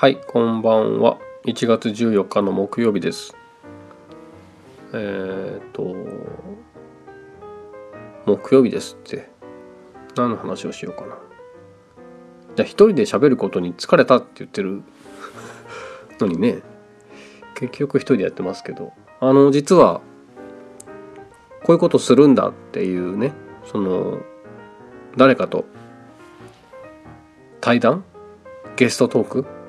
はい、こんばんは。1月14日の木曜日です。えっ、と、木曜日ですって、何の話をしようかな。じゃあ、一人で喋ることに疲れたって言ってる のにね、結局一人でやってますけど、あの、実は、こういうことするんだっていうね、その、誰かと対談？ゲストトーク？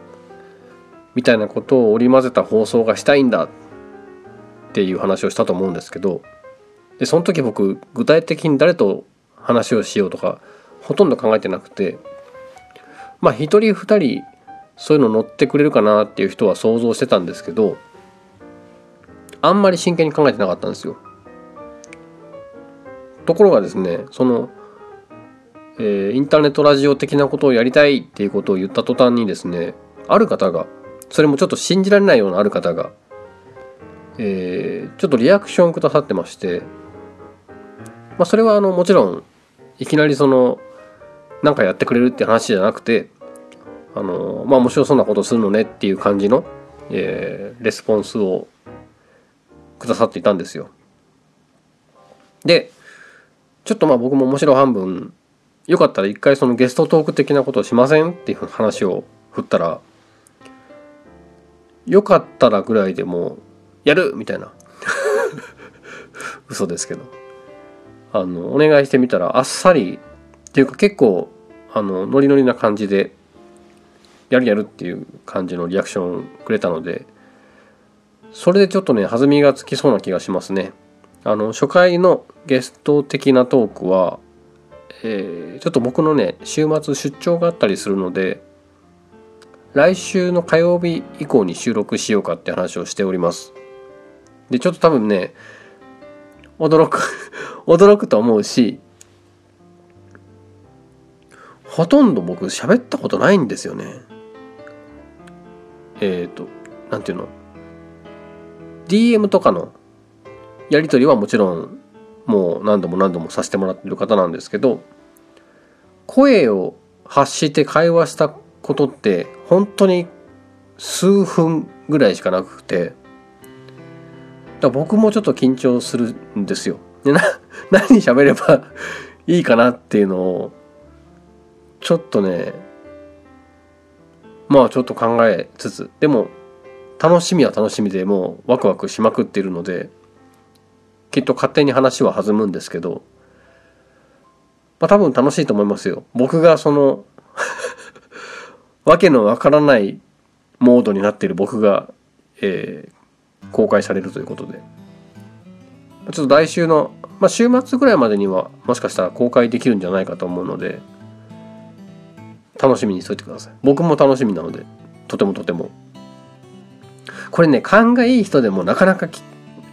みたいなことを織り交ぜた放送がしたいんだっていう話をしたと思うんですけどでその時僕具体的に誰と話をしようとかほとんど考えてなくてまあ一人二人そういうの乗ってくれるかなっていう人は想像してたんですけどあんまり真剣に考えてなかったんですよ。ところがですねその、えーインターネットラジオ的なことをやりたいっていうことを言った途端にですねある方がそれもちょっと信じられないようなある方が、えーちょっとリアクションくださってまして、まあ、それはあのもちろんいきなりそのなんかやってくれるって話じゃなくてあのまあ面白そうなことするのねっていう感じの、えーレスポンスをくださっていたんですよ。でちょっとまあ僕も面白半分よかったら一回そのゲストトーク的なことをしませんっていう話を振ったらよかったらぐらいでもやるみたいな。嘘ですけど。あのお願いしてみたらあっさりっていうか結構あのノリノリな感じでやるやるっていう感じのリアクションくれたのでそれでちょっとね弾みがつきそうな気がしますね。あの初回のゲスト的なトークはえーちょっと僕のね週末出張があったりするので来週の火曜日以降に収録しようかって話をしております。でちょっと多分ね驚く 驚くと思うしほとんど僕喋ったことないんですよね。えっ、となんていうの？DM とかのやり取りはもちろんもう何度も何度もさせてもらってる方なんですけど声を発して会話したことって本当に数分ぐらいしかなくてだ僕もちょっと緊張するんですよ。でな 何喋れば いいかなっていうのをちょっとねまあちょっと考えつつでも楽しみは楽しみでもうワクワクしまくっているのできっと勝手に話は弾むんですけど、まあ多分楽しいと思いますよ。僕がそのわけのわからないモードになっている僕が、えー公開されるということで。ちょっと来週の、まあ、週末ぐらいまでにはもしかしたら公開できるんじゃないかと思うので、楽しみにしといてください。僕も楽しみなので、とてもとても。これね、勘がいい人でもなかなか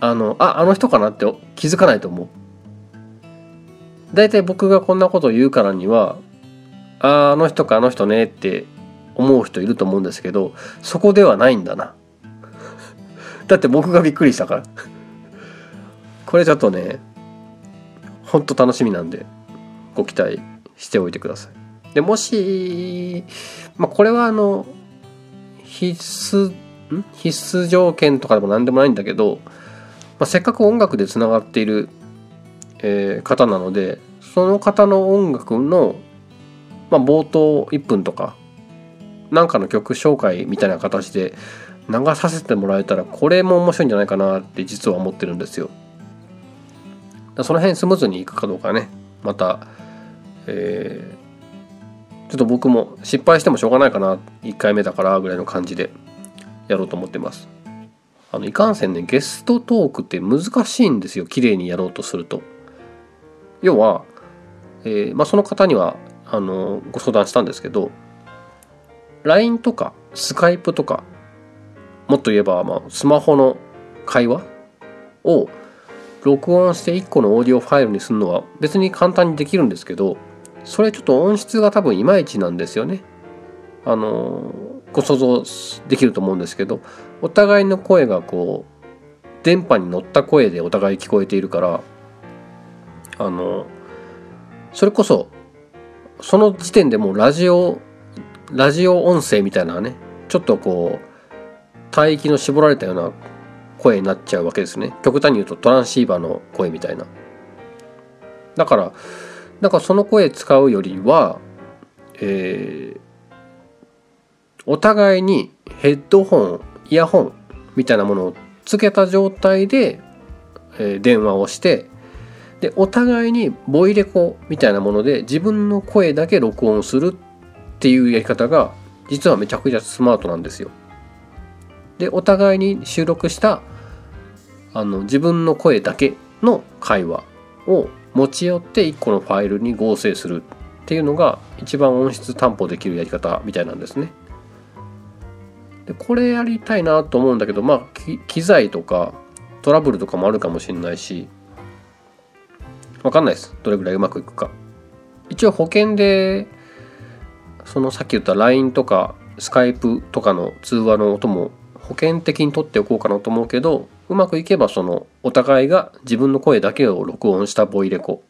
あのああの人かなって気づかないと思う大体僕がこんなことを言うからにはああの人かあの人ねって思う人いると思うんですけどそこではないんだな。だって僕がびっくりしたから。これちょっとねほんと楽しみなんでご期待しておいてください。でもしまあこれはあの必須ん？必須条件とかでも何でもないんだけどまあ、せっかく音楽でつながっている、えー方なのでその方の音楽の、まあ、冒頭1分とかなんかの曲紹介みたいな形で流させてもらえたらこれも面白いんじゃないかなって実は思ってるんですよ。その辺スムーズにいくかどうかねまた、えーちょっと僕も失敗してもしょうがないかな1回目だからぐらいの感じでやろうと思ってます。あのいかんせんねゲストトークって難しいんですよ綺麗にやろうとすると。要は、えーまあ、その方にはあのご相談したんですけど LINE とか Skype とかもっと言えば、まあ、スマホの会話を録音して1個のオーディオファイルにするのは別に簡単にできるんですけどそれちょっと音質が多分いまいちなんですよね。あのご想像できると思うんですけどお互いの声がこう電波に乗った声でお互い聞こえているからあのそれこそその時点でもうラジオラジオ音声みたいなねちょっとこう帯域の絞られたような声になっちゃうわけですね。極端に言うとトランシーバーの声みたいな。だからだかその声使うよりは、えー、お互いにヘッドホンイヤホンみたいなものをつけた状態で、えー、電話をしてでお互いにボイレコみたいなもので自分の声だけ録音するっっていうやり方が実はめちゃくちゃスマートなんですよ。でお互いに収録したあの自分の声だけの会話を持ち寄って1個のファイルに合成するっていうのが一番音質担保できるやり方みたいなんですね。でこれやりたいなと思うんだけどまあ機材とかトラブルとかもあるかもしれないしわかんないですどれぐらいうまくいくか。一応保険でそのさっき言った LINE とかスカイプとかの通話の音も保険的に取っておこうかなと思うけどうまくいけばそのお互いが自分の声だけを録音したボイレコ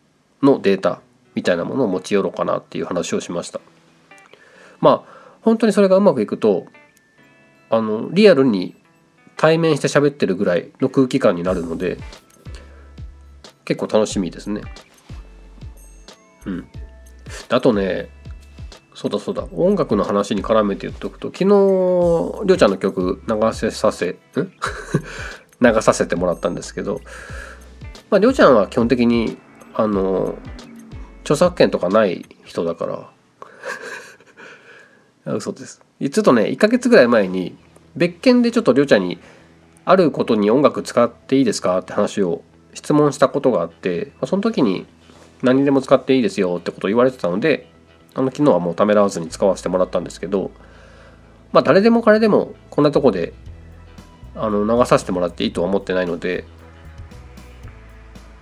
のデータみたいなものを持ち寄ろうかなっていう話をしました。まあ本当にそれがうまくいくとあのリアルに対面して喋ってるぐらいの空気感になるので結構楽しみですね。うん。あとねそうだそうだ。音楽の話に絡めて言っとくと昨日りょうちゃんの曲流せさせん？流させてもらったんですけどまありょうちゃんは基本的にあの著作権とかない人だから。嘘です。ちょっとね1ヶ月ぐらい前に別件でちょっとりょうちゃんにあることに音楽使っていいですかって話を質問したことがあってその時に何でも使っていいですよってことを言われてたのであの昨日はもうためらわずに使わせてもらったんですけどまあ誰でも彼でもこんなとこであの流させてもらっていいとは思ってないので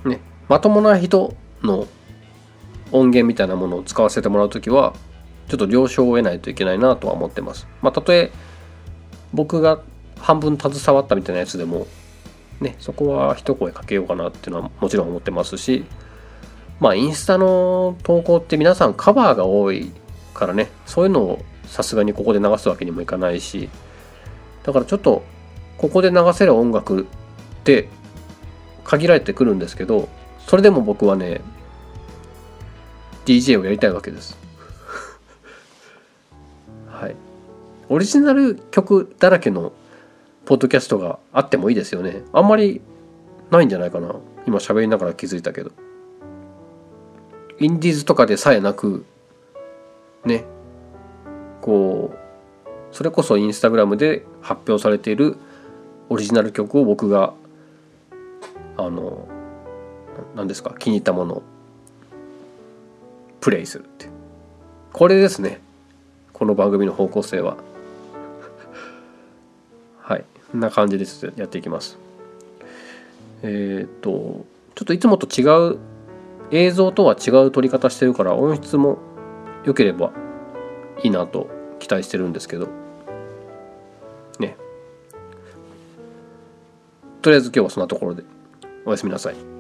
ねまともな人の音源みたいなものを使わせてもらう時はちょっと了承を得ないといけないなとは思ってます。まあ、たとえ僕が半分携わったみたいなやつでもねそこは一声かけようかなっていうのはもちろん思ってますしまあインスタの投稿って皆さんカバーが多いからねそういうのをさすがにここで流すわけにもいかないしだからちょっとここで流せる音楽って限られてくるんですけどそれでも僕はね DJ をやりたいわけです。はい。オリジナル曲だらけのポッドキャストがあってもいいですよね。あんまりないんじゃないかな。今喋りながら気づいたけど。インディーズとかでさえなくねこうそれこそインスタグラムで発表されているオリジナル曲を僕があの何ですか気に入ったものをプレイするってこれですね。この番組の方向性は。はい。こんな感じですやっていきます。えっ、とちょっといつもと違う映像とは違う撮り方してるから音質も良ければいいなと期待してるんですけど。ね。とりあえず今日はそんなところで。おやすみなさい。